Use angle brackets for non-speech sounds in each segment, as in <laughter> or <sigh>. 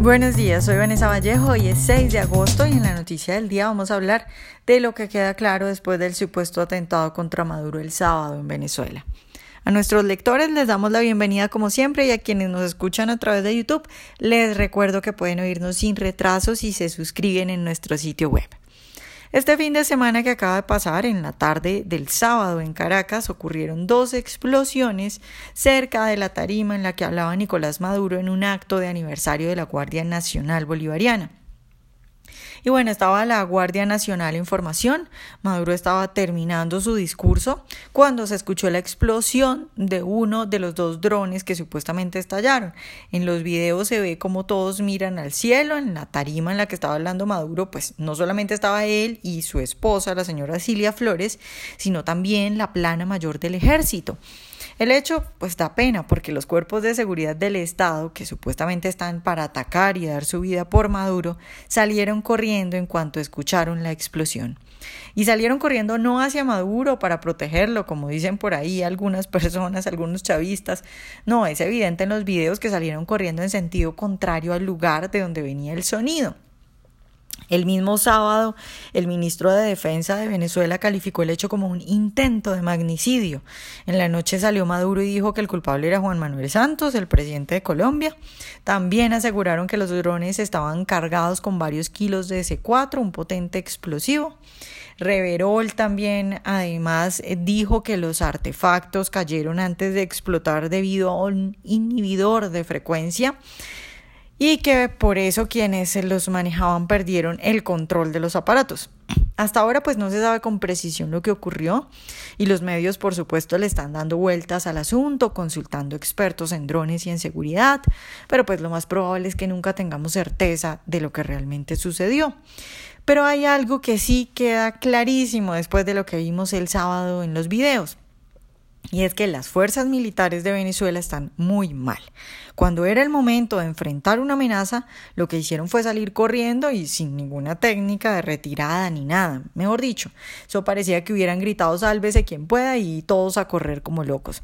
Buenos días, soy Vanessa Vallejo y es 6 de agosto y en la noticia del día vamos a hablar de lo que queda claro después del supuesto atentado contra Maduro el sábado en Venezuela. A nuestros lectores les damos la bienvenida como siempre y a quienes nos escuchan a través de YouTube les recuerdo que pueden oírnos sin retrasos si se suscriben en nuestro sitio web. Este fin de semana que acaba de pasar, en la tarde del sábado en Caracas, ocurrieron dos explosiones cerca de la tarima en la que hablaba Nicolás Maduro en un acto de aniversario de la Guardia Nacional Bolivariana. Y bueno, estaba la Guardia Nacional en formación, Maduro estaba terminando su discurso cuando se escuchó la explosión de uno de los dos drones que supuestamente estallaron. En los videos se ve como todos miran al cielo, en la tarima en la que estaba hablando Maduro, pues no solamente estaba él y su esposa, la señora Cilia Flores, sino también la plana mayor del ejército. El hecho, pues da pena, porque los cuerpos de seguridad del Estado, que supuestamente están para atacar y dar su vida por Maduro, salieron corriendo en cuanto escucharon la explosión. Y salieron corriendo no hacia Maduro para protegerlo, como dicen por ahí algunas <laughs> personas, algunos chavistas. No, es evidente en los videos que salieron corriendo en sentido contrario al lugar de donde venía el sonido. El mismo sábado, el ministro de Defensa de Venezuela calificó el hecho como un intento de magnicidio. En la noche salió Maduro y dijo que el culpable era Juan Manuel Santos, el presidente de Colombia. También aseguraron que los drones estaban cargados con varios kilos de S4, un potente explosivo. Reverol también, además, dijo que los artefactos cayeron antes de explotar debido a un inhibidor de frecuencia y que por eso quienes los manejaban perdieron el control de los aparatos. Hasta ahora pues no se sabe con precisión lo que ocurrió y los medios por supuesto le están dando vueltas al asunto, consultando expertos en drones y en seguridad, pero pues lo más probable es que nunca tengamos certeza de lo que realmente sucedió. Pero hay algo que sí queda clarísimo después de lo que vimos el sábado en los videos. Y es que las fuerzas militares de Venezuela están muy mal. Cuando era el momento de enfrentar una amenaza, lo que hicieron fue salir corriendo y sin ninguna técnica de retirada ni nada. Mejor dicho, eso parecía que hubieran gritado sálvese quien pueda y todos a correr como locos.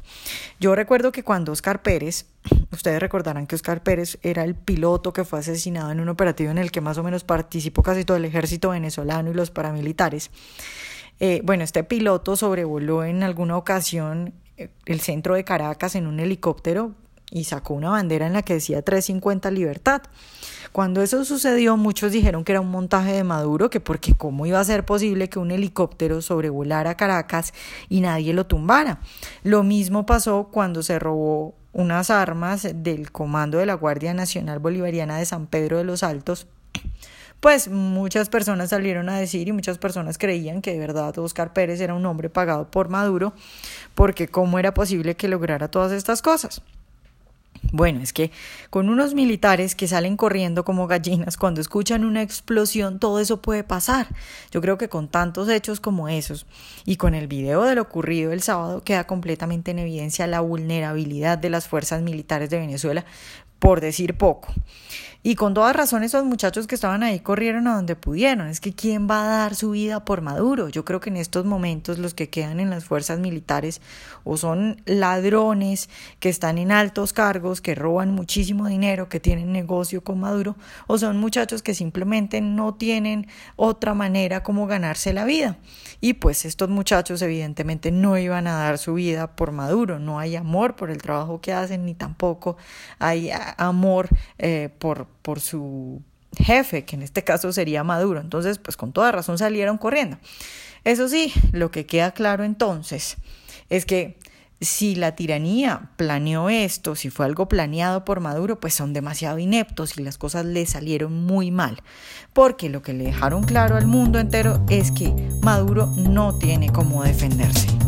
Yo recuerdo que cuando Oscar Pérez, <clears throat> ustedes recordarán que Oscar Pérez era el piloto que fue asesinado en un operativo en el que más o menos participó casi todo el ejército venezolano y los paramilitares. Eh, bueno, este piloto sobrevoló en alguna ocasión eh, el centro de Caracas en un helicóptero y sacó una bandera en la que decía 350 libertad. Cuando eso sucedió, muchos dijeron que era un montaje de Maduro, que porque cómo iba a ser posible que un helicóptero sobrevolara Caracas y nadie lo tumbara. Lo mismo pasó cuando se robó unas armas del comando de la Guardia Nacional Bolivariana de San Pedro de los Altos pues muchas personas salieron a decir y muchas personas creían que de verdad Oscar Pérez era un hombre pagado por Maduro, porque cómo era posible que lograra todas estas cosas. Bueno, es que con unos militares que salen corriendo como gallinas cuando escuchan una explosión, todo eso puede pasar. Yo creo que con tantos hechos como esos y con el video de lo ocurrido el sábado queda completamente en evidencia la vulnerabilidad de las fuerzas militares de Venezuela, por decir poco. Y con toda razón esos muchachos que estaban ahí corrieron a donde pudieron. Es que ¿quién va a dar su vida por Maduro? Yo creo que en estos momentos los que quedan en las fuerzas militares o son ladrones que están en altos cargos, que roban muchísimo dinero, que tienen negocio con Maduro, o son muchachos que simplemente no tienen otra manera como ganarse la vida. Y pues estos muchachos evidentemente no iban a dar su vida por Maduro. No hay amor por el trabajo que hacen, ni tampoco hay amor eh, por por su jefe, que en este caso sería Maduro. Entonces, pues con toda razón salieron corriendo. Eso sí, lo que queda claro entonces es que si la tiranía planeó esto, si fue algo planeado por Maduro, pues son demasiado ineptos y las cosas le salieron muy mal. Porque lo que le dejaron claro al mundo entero es que Maduro no tiene cómo defenderse.